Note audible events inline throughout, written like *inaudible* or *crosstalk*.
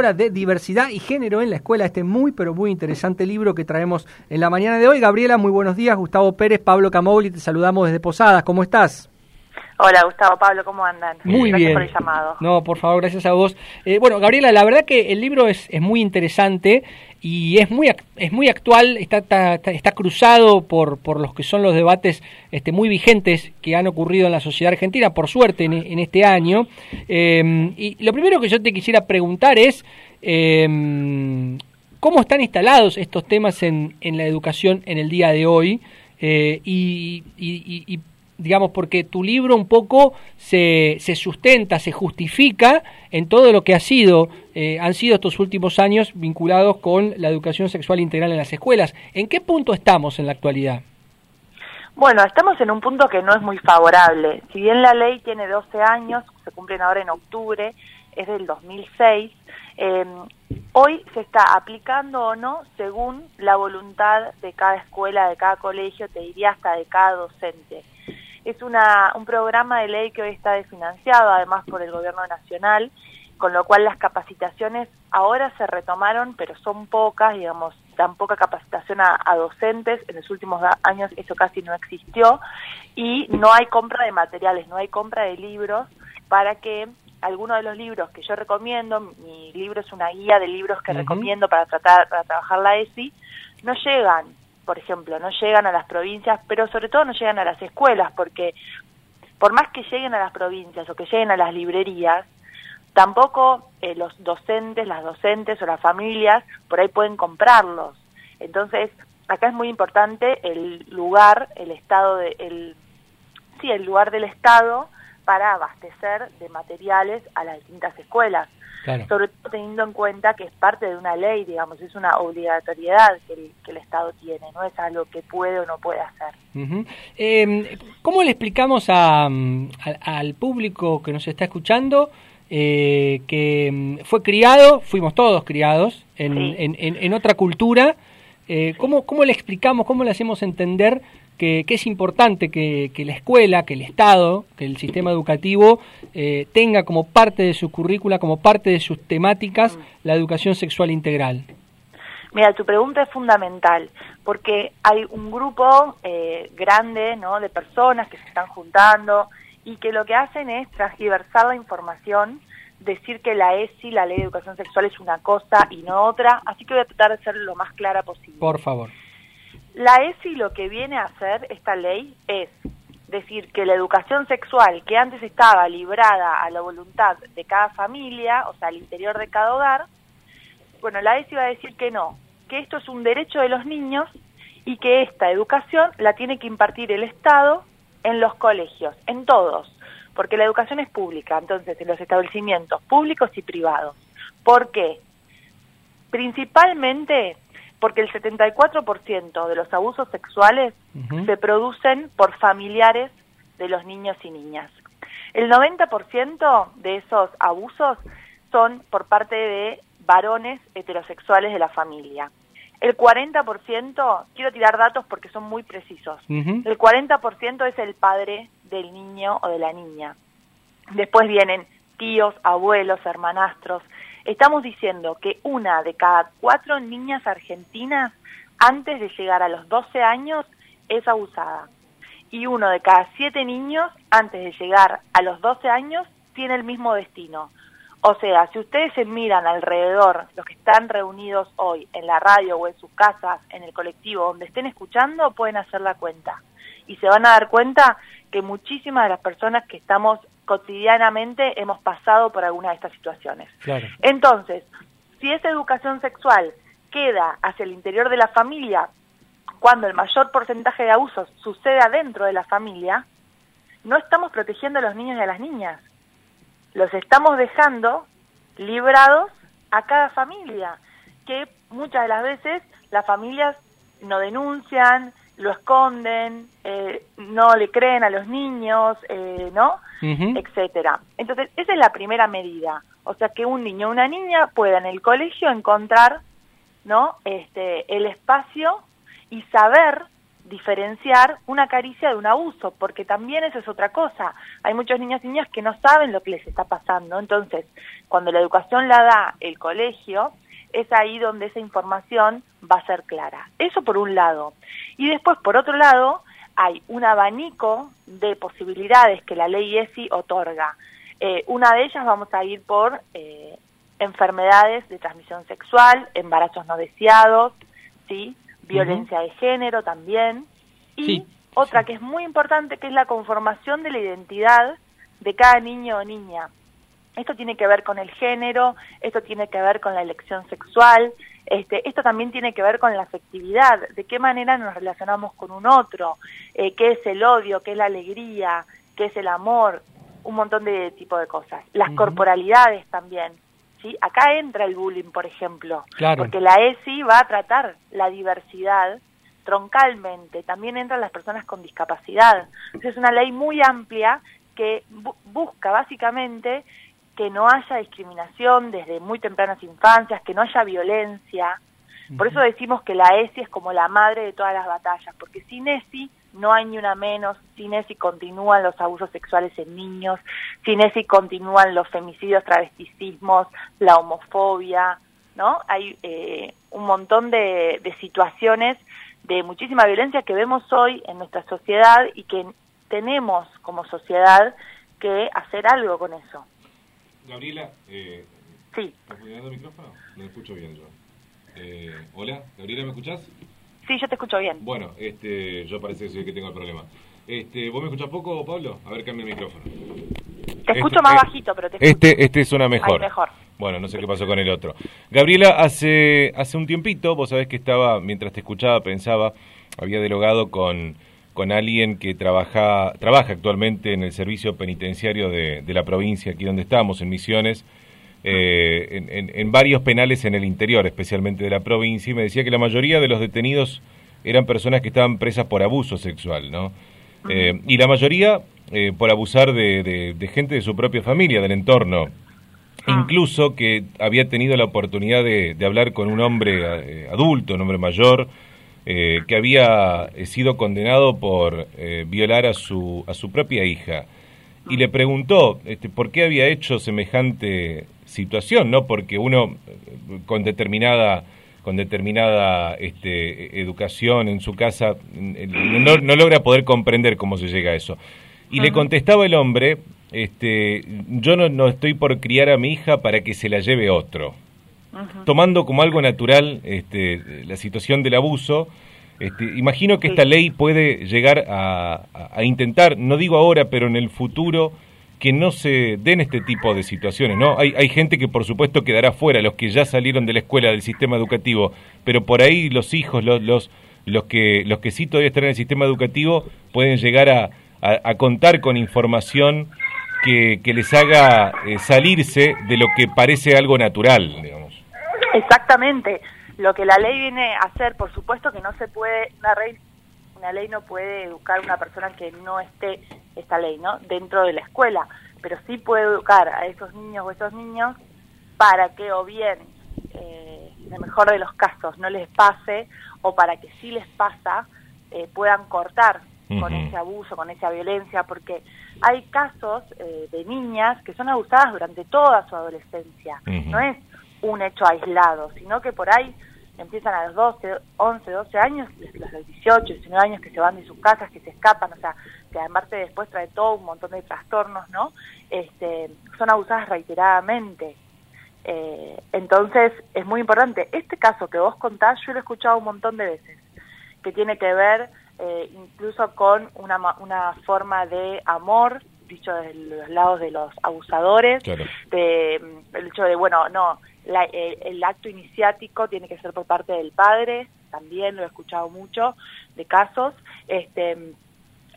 coordinadora de diversidad y género en la escuela, este muy pero muy interesante libro que traemos en la mañana de hoy. Gabriela, muy buenos días. Gustavo Pérez, Pablo Camogli, te saludamos desde Posadas. ¿Cómo estás? Hola Gustavo, Pablo, ¿cómo andan? Muy gracias bien. por el llamado. No, por favor, gracias a vos. Eh, bueno, Gabriela, la verdad que el libro es, es muy interesante y es muy es muy actual, está, está, está cruzado por, por los que son los debates este, muy vigentes que han ocurrido en la sociedad argentina, por suerte, en, este año. Eh, y lo primero que yo te quisiera preguntar es, eh, ¿cómo están instalados estos temas en, en la educación en el día de hoy? Eh, y, digamos, porque tu libro un poco se, se sustenta, se justifica en todo lo que ha sido, eh, han sido estos últimos años vinculados con la educación sexual integral en las escuelas. ¿En qué punto estamos en la actualidad? Bueno, estamos en un punto que no es muy favorable. Si bien la ley tiene 12 años, se cumplen ahora en octubre, es del 2006, eh, hoy se está aplicando o no según la voluntad de cada escuela, de cada colegio, te diría hasta de cada docente. Es una, un programa de ley que hoy está desfinanciado, además por el gobierno nacional, con lo cual las capacitaciones ahora se retomaron, pero son pocas, digamos, dan poca capacitación a, a docentes, en los últimos años eso casi no existió, y no hay compra de materiales, no hay compra de libros para que algunos de los libros que yo recomiendo, mi libro es una guía de libros que recomiendo para tratar para trabajar la ESI, no llegan, por ejemplo, no llegan a las provincias, pero sobre todo no llegan a las escuelas, porque por más que lleguen a las provincias o que lleguen a las librerías, tampoco eh, los docentes, las docentes o las familias por ahí pueden comprarlos. Entonces, acá es muy importante el lugar, el estado de, el, sí, el lugar del Estado para abastecer de materiales a las distintas escuelas Claro. sobre todo teniendo en cuenta que es parte de una ley, digamos, es una obligatoriedad que el, que el Estado tiene, no es algo que puede o no puede hacer. Eh, ¿Cómo le explicamos a, mm, al- público que nos está escuchando eh, que mm, fue criado, fuimos todos criados en, Sí. en- en- en otra cultura? Eh, ¿cómo, ¿Cómo le explicamos, cómo le hacemos entender que, que es importante que, que la escuela, que el Estado, que el sistema educativo eh, tenga como parte de su currícula, como parte de sus temáticas, la educación sexual integral? Mira, tu pregunta es fundamental, porque hay un grupo eh, grande ¿no? de personas que se están juntando y que lo que hacen es transgiversar la información, decir que la ESI, la Ley de Educación Sexual, es una cosa y no otra, así que voy a tratar de ser lo más clara posible. Por favor. La ESI lo que viene a hacer, esta ley, es decir que la educación sexual que antes estaba librada a la voluntad de cada familia, o sea, al interior de cada hogar, bueno, la ESI va a decir que no, que esto es un derecho de los niños y que esta educación la tiene que impartir el Estado en los colegios, en todos, porque la educación es pública, entonces en los establecimientos públicos y privados. ¿Por qué? Principalmente porque el 74% de los abusos sexuales se producen por familiares de los niños y niñas. El 90% de esos abusos son por parte de varones heterosexuales de la familia. El 40%, quiero tirar datos porque son muy precisos, el 40% es el padre del niño o de la niña. Después vienen tíos, abuelos, hermanastros. Estamos diciendo que una de cada cuatro niñas argentinas antes de llegar a los 12 años es abusada. Y uno de cada siete niños antes de llegar a los 12 años tiene el mismo destino. O sea, si ustedes se miran alrededor, los que están reunidos hoy en la radio o en sus casas, en el colectivo, donde estén escuchando, pueden hacer la cuenta. Y se van a dar cuenta que muchísimas de las personas que estamos cotidianamente hemos pasado por alguna de estas situaciones. Claro. Entonces, si esa educación sexual queda hacia el interior de la familia, cuando el mayor porcentaje de abusos sucede adentro de la familia, no estamos protegiendo a los niños y a las niñas. Los estamos dejando librados a cada familia, que muchas de las veces las familias no denuncian, lo esconden, eh, no le creen a los niños, eh, ¿no? Ujú. etcétera. Entonces, esa es la primera medida. O sea, que un niño o una niña pueda en el colegio encontrar, ¿no? Este, el espacio y saber diferenciar una caricia de un abuso, porque también eso es otra cosa. Hay muchos niños y niñas que no saben lo que les está pasando. Entonces, cuando la educación la da el colegio, es ahí donde esa información va a ser clara. Eso por un lado. Y después, por otro lado, hay un abanico de posibilidades que la ley ESI otorga. Eh, una de ellas vamos a ir por eh, enfermedades de transmisión sexual, embarazos no deseados, ¿sí? violencia de género también, y otra que es muy importante, que es la conformación de la identidad de cada niño o niña. Esto tiene que ver con el género, esto tiene que ver con la elección sexual, este, esto también tiene que ver con la afectividad, de qué manera nos relacionamos con un otro, eh, qué es el odio, qué es la alegría, qué es el amor, un montón de tipo de cosas. Las corporalidades también, ¿sí? Acá entra el bullying, por ejemplo, porque la ESI va a tratar la diversidad troncalmente, también entran las personas con discapacidad. es una ley muy amplia que busca básicamente que no haya discriminación desde muy tempranas infancias, que no haya violencia. Por eso decimos que la ESI es como la madre de todas las batallas, porque sin ESI no hay ni una menos, sin ESI continúan los abusos sexuales en niños, sin ESI continúan los femicidios, travesticismos, la homofobia, ¿no? Hay eh, un montón de, de situaciones de muchísima violencia que vemos hoy en nuestra sociedad y que tenemos como sociedad que hacer algo con eso. Gabriela, eh, sí. ¿estás poniendo el micrófono? No escucho bien yo. Eh, hola, Gabriela, ¿me escuchás? Sí, yo te escucho bien. Bueno, este, yo parece que soy el que tengo el problema. Este, ¿Vos me escuchás poco, Pablo? A ver, cambia el micrófono. Te escucho este, más eh, bajito, pero te escucho. Este, este suena mejor. mejor. Bueno, no sé qué pasó con el otro. Gabriela, hace, hace un tiempito, vos sabés que estaba, mientras te escuchaba, pensaba, había dialogado con, con alguien que trabaja, trabaja actualmente en el servicio penitenciario de, de la provincia, aquí donde estamos, en Misiones, eh, en, varios penales en el interior, especialmente de la provincia, y me decía que la mayoría de los detenidos eran personas que estaban presas por abuso sexual, ¿no? Eh, y la mayoría eh, por abusar de, gente de su propia familia, del entorno. Ah. Incluso que había tenido la oportunidad de, hablar con un hombre adulto, un hombre mayor, que había sido condenado por violar a su, a su propia hija. Y le preguntó este, por qué había hecho semejante situación, ¿no? Porque uno con determinada con determinada este, educación en su casa no, no, logra poder comprender cómo se llega a eso. Y le contestaba el hombre, este, yo no, no, estoy por criar a mi hija para que se la lleve otro. Tomando como algo natural este, la situación del abuso, este, imagino que esta ley puede llegar a, a, intentar, no digo ahora, pero en el futuro, que no se den este tipo de situaciones, ¿no? Hay, hay gente que por supuesto quedará fuera, los que ya salieron de la escuela, del sistema educativo, pero por ahí los hijos, los, los, los, que, los que sí todavía están en el sistema educativo, pueden llegar a, a, contar con información que, que les haga eh, salirse de lo que parece algo natural. *laughs* Exactamente. Lo que la ley viene a hacer, por supuesto que no se puede, una ley, una ley no puede educar a una persona que no esté esta ley, ¿no? Dentro de la escuela, pero sí puede educar a esos niños o esos niños para que o bien, eh, en el mejor de los casos, no les pase o para que si les pasa, eh, puedan cortar con ese abuso, con esa violencia, porque hay casos eh, de niñas que son abusadas durante toda su adolescencia. No es un hecho aislado, sino que por ahí empiezan a los 12, 11, 12 años, los 18, 19 años que se van de sus casas, que se escapan, o sea, que además después trae todo un montón de trastornos, ¿no? Este, son abusadas reiteradamente. Eh, entonces, es muy importante. Este caso que vos contás, yo lo he escuchado un montón de veces, que tiene que ver eh, incluso con una, una forma de amor, dicho desde los lados de los abusadores, de, el hecho de, bueno, no, el, acto iniciático tiene que ser por parte del padre, también lo he escuchado mucho de casos, este,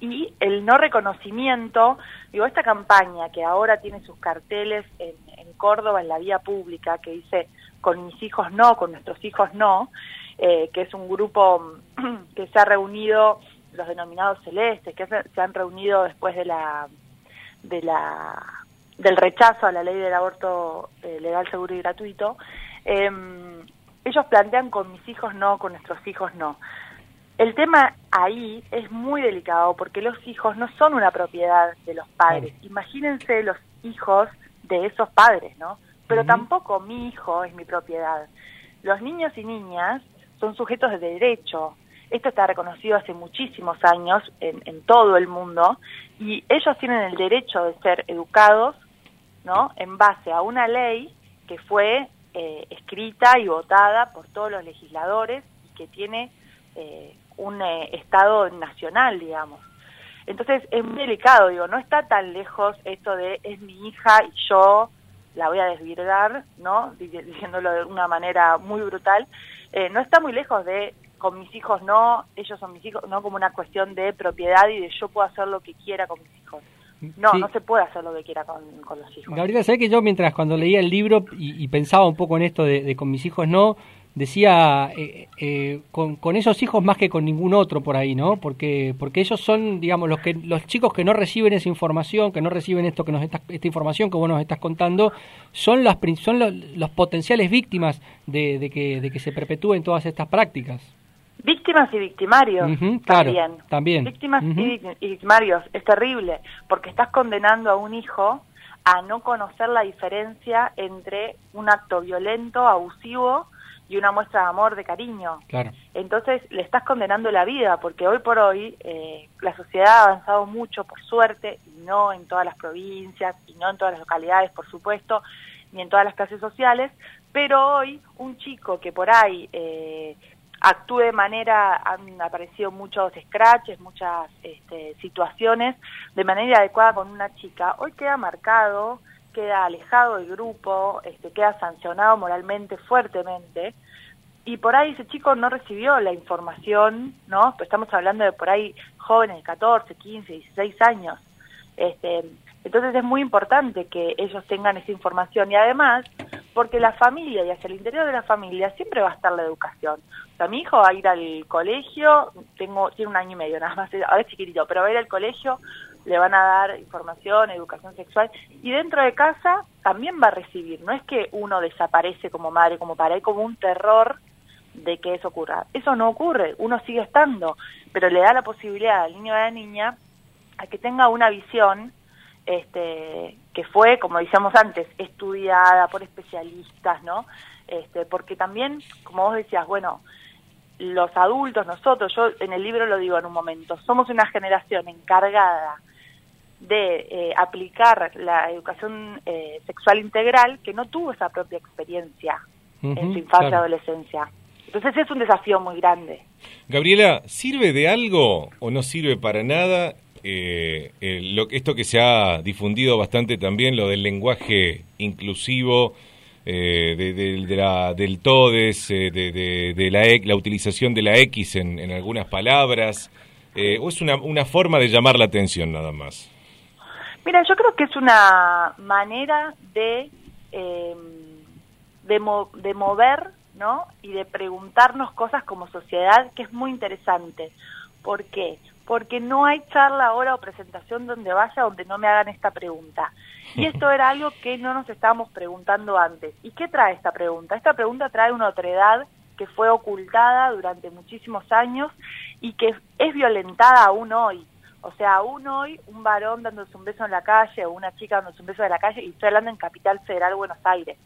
y el no reconocimiento, digo, esta campaña que ahora tiene sus carteles en, Córdoba, en la vía pública, que dice con mis hijos no, con nuestros hijos no, eh, que es un grupo *clears throat* que se ha reunido, los denominados celestes, que se han reunido después de la de la del rechazo a la ley del aborto eh, legal, seguro y gratuito, em, ellos plantean con mis hijos no, con nuestros hijos no. el tema ahí es muy delicado porque los hijos no son una propiedad de los padres. Imagínense los hijos de esos padres, ¿no? Pero tampoco mi hijo es mi propiedad. Los niños y niñas son sujetos de derecho. Esto está reconocido hace muchísimos años en, en todo el mundo y ellos tienen el derecho de ser educados, ¿no? En base a una ley que fue eh, escrita y votada por todos los legisladores y que tiene eh, un eh, Estado nacional, digamos. Entonces es muy delicado, digo, no está tan lejos esto de es mi hija y yo la voy a desvirgar, ¿no? *laughs* Diciéndolo de una manera muy brutal, no está muy lejos de con mis hijos no, ellos son mis hijos, no como una cuestión de propiedad y de yo puedo hacer lo que quiera con mis hijos. No, no se puede hacer lo que quiera con, los hijos. Gabriela, ¿sabes que yo mientras cuando leía el libro y, pensaba un poco en esto de, con mis hijos no, decía eh, eh, con, con, esos hijos más que con ningún otro por ahí, ¿no? Porque porque ellos son, digamos, los que los chicos que no reciben esa información, que no reciben esto que nos esta información que vos nos estás contando, son las son los, potenciales víctimas de, de, que, de que se perpetúen todas estas prácticas. Víctimas y victimarios también. también. Víctimas y victimarios. Es terrible, porque estás condenando a un hijo a no conocer la diferencia entre un acto violento, abusivo y una muestra de amor, de cariño. Claro. Entonces le estás condenando la vida, porque hoy por hoy eh, la sociedad ha avanzado mucho, por suerte, y no en todas las provincias, y no en todas las localidades, por supuesto, ni en todas las clases sociales, pero hoy un chico que por ahí eh, actúe de manera, han aparecido muchos scratches, muchas este, situaciones de manera adecuada con una chica, hoy queda marcado, queda alejado del grupo, este, queda sancionado moralmente fuertemente, y por ahí ese chico no recibió la información, ¿no? Estamos hablando de por ahí jóvenes de 14, 15, 16 años. Este, entonces es muy importante que ellos tengan esa información y además porque la familia y hacia el interior de la familia siempre va a estar la educación. O sea, mi hijo va a ir al colegio, tengo tiene un año y medio nada más, ahora es chiquitito, pero va a ir al colegio, le van a dar información, educación sexual, y dentro de casa también va a recibir. No es que uno desaparece como madre, como padre, hay como un terror de que eso ocurra. Eso no ocurre, uno sigue estando, pero le da la posibilidad al niño o a la niña a que tenga una visión este, que fue, como decíamos antes, estudiada por especialistas, ¿no? Este, porque también, como vos decías, bueno, los adultos, nosotros, yo en el libro lo digo en un momento, somos una generación encargada de eh, aplicar la educación eh, sexual integral que no tuvo esa propia experiencia en su infancia y adolescencia. Entonces es un desafío muy grande. Gabriela, ¿sirve de algo o no sirve para nada eh, lo, esto que se ha difundido bastante también, lo del lenguaje inclusivo, eh, de, la, del todes, eh, de, la, la utilización de la X en, algunas palabras, eh, o es una, una forma de llamar la atención nada más? Mira, yo creo que es una manera de, em, de, de mover ¿no? y de preguntarnos cosas como sociedad que es muy interesante. ¿Por qué? Porque no hay charla ahora o presentación donde vaya donde no me hagan esta pregunta. Y *laughs* esto era algo que no nos estábamos preguntando antes. ¿Y qué trae esta pregunta? Esta pregunta trae una otredad que fue ocultada durante muchísimos años y que es violentada aún hoy. O sea, aún hoy un varón dándose un beso en la calle o una chica dándose un beso en la calle y estoy hablando en Capital Federal Buenos Aires.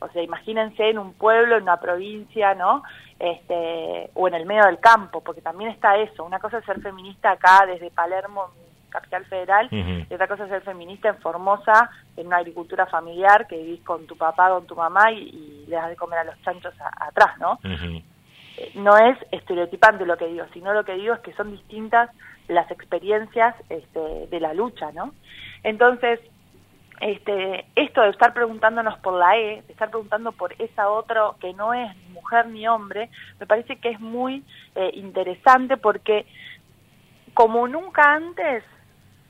O sea, imagínense en un pueblo, en una provincia, ¿no? Este, o en el medio del campo, porque también está eso. Una cosa es ser feminista acá desde Palermo, capital federal, y otra cosa es ser feminista en Formosa, en una agricultura familiar, que vivís con tu papá, con tu mamá y, le das de comer a los chanchos atrás, ¿no? Eh, no es estereotipante lo que digo, sino lo que digo es que son distintas las experiencias este, de la lucha, ¿no? Entonces, este, esto de estar preguntándonos por la E, de estar preguntando por esa otra que no es mujer ni hombre, me parece que es muy eh, interesante porque como nunca antes,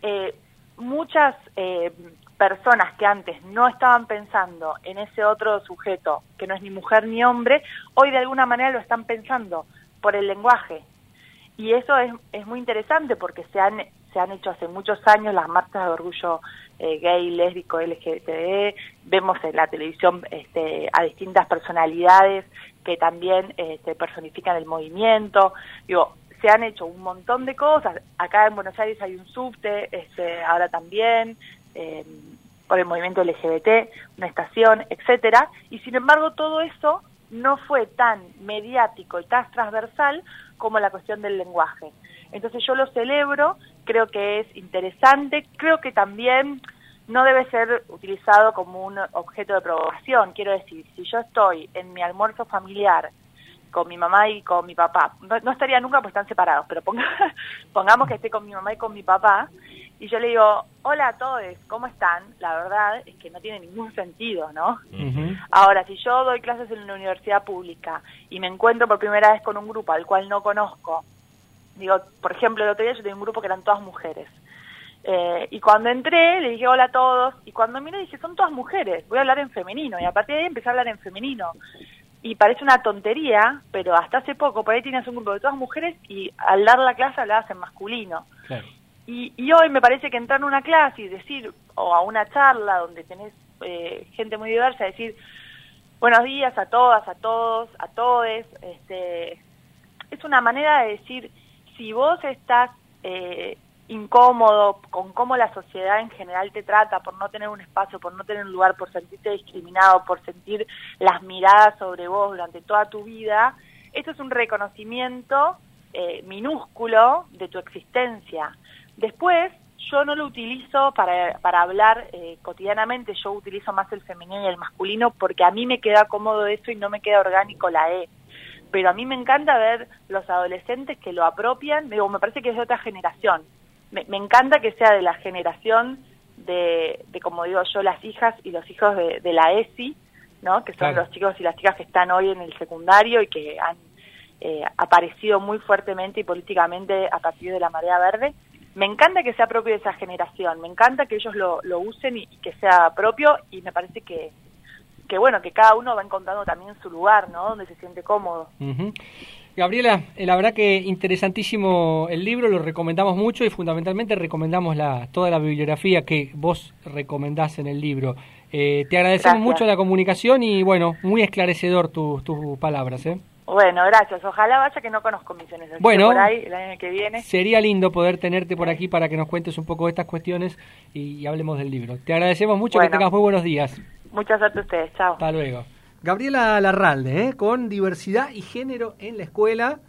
eh, muchas eh, personas que antes no estaban pensando en ese otro sujeto que no es ni mujer ni hombre, hoy de alguna manera lo están pensando por el lenguaje. Y eso es, es muy interesante porque se han se han hecho hace muchos años las marchas de orgullo eh, gay, lésbico, LGTB, vemos en la televisión este, a distintas personalidades que también este, personifican el movimiento, digo, se han hecho un montón de cosas. Acá en Buenos Aires hay un subte, este, ahora también, eh, por el movimiento LGBT, una estación, etcétera. Y sin embargo, todo eso no fue tan mediático y tan transversal como la cuestión del lenguaje. Entonces yo lo celebro, creo que es interesante, creo que también no debe ser utilizado como un objeto de provocación. Quiero decir, si yo estoy en mi almuerzo familiar con mi mamá y con mi papá, no, estaría nunca porque están separados, pero *laughs* pongamos que esté con mi mamá y con mi papá, y yo le digo, hola a todos, ¿cómo están? La verdad es que no tiene ningún sentido, ¿no? Ahora, si yo doy clases en una universidad pública y me encuentro por primera vez con un grupo al cual no conozco, digo, por ejemplo, el otro día yo tenía un grupo que eran todas mujeres, eh, y cuando entré, le dije hola a todos, y cuando miré dije, son todas mujeres, voy a hablar en femenino, y a partir de ahí empecé a hablar en femenino. Y parece una tontería, pero hasta hace poco, por ahí tienes un grupo de todas mujeres y al dar la clase hablabas en masculino. Y, y, hoy me parece que entrar en una clase y decir, o a una charla donde tenés eh, gente muy diversa, decir, buenos días a todas, a todos, a todes, este, es una manera de decir, si vos estás eh, incómodo con cómo la sociedad en general te trata por no tener un espacio, por no tener un lugar, por sentirte discriminado, por sentir las miradas sobre vos durante toda tu vida, esto es un reconocimiento eh, minúsculo de tu existencia. Después, yo no lo utilizo para, para hablar eh, cotidianamente, yo utilizo más el femenino y el masculino porque a mí me queda cómodo eso y no me queda orgánico la E. Pero a mí me encanta ver los adolescentes que lo apropian, digo, me parece que es de otra generación me, encanta que sea de la generación de, como digo yo, las hijas y los hijos de, la ESI, ¿no? que son los chicos y las chicas que están hoy en el secundario y que han eh, aparecido muy fuertemente y políticamente a partir de la marea verde. Me encanta que sea propio de esa generación, me encanta que ellos lo, lo usen y, que sea propio y me parece que, que bueno, que cada uno va encontrando también su lugar, ¿no? Donde se siente cómodo. Gabriela, eh, la verdad que interesantísimo el libro, lo recomendamos mucho y fundamentalmente recomendamos la, toda la bibliografía que vos recomendás en el libro. Eh, te agradecemos mucho la comunicación y bueno, muy esclarecedor tus palabras. ¿eh? Bueno, gracias. Ojalá vaya que no conozco misiones. Bueno, por ahí el año que viene. Sería lindo poder tenerte por aquí para que nos cuentes un poco de estas cuestiones y, hablemos del libro. Te agradecemos mucho, que tengas muy buenos días. Muchas gracias a ustedes. Chao. Hasta luego. Gabriela Larralde, ¿eh? con diversidad y género en la escuela.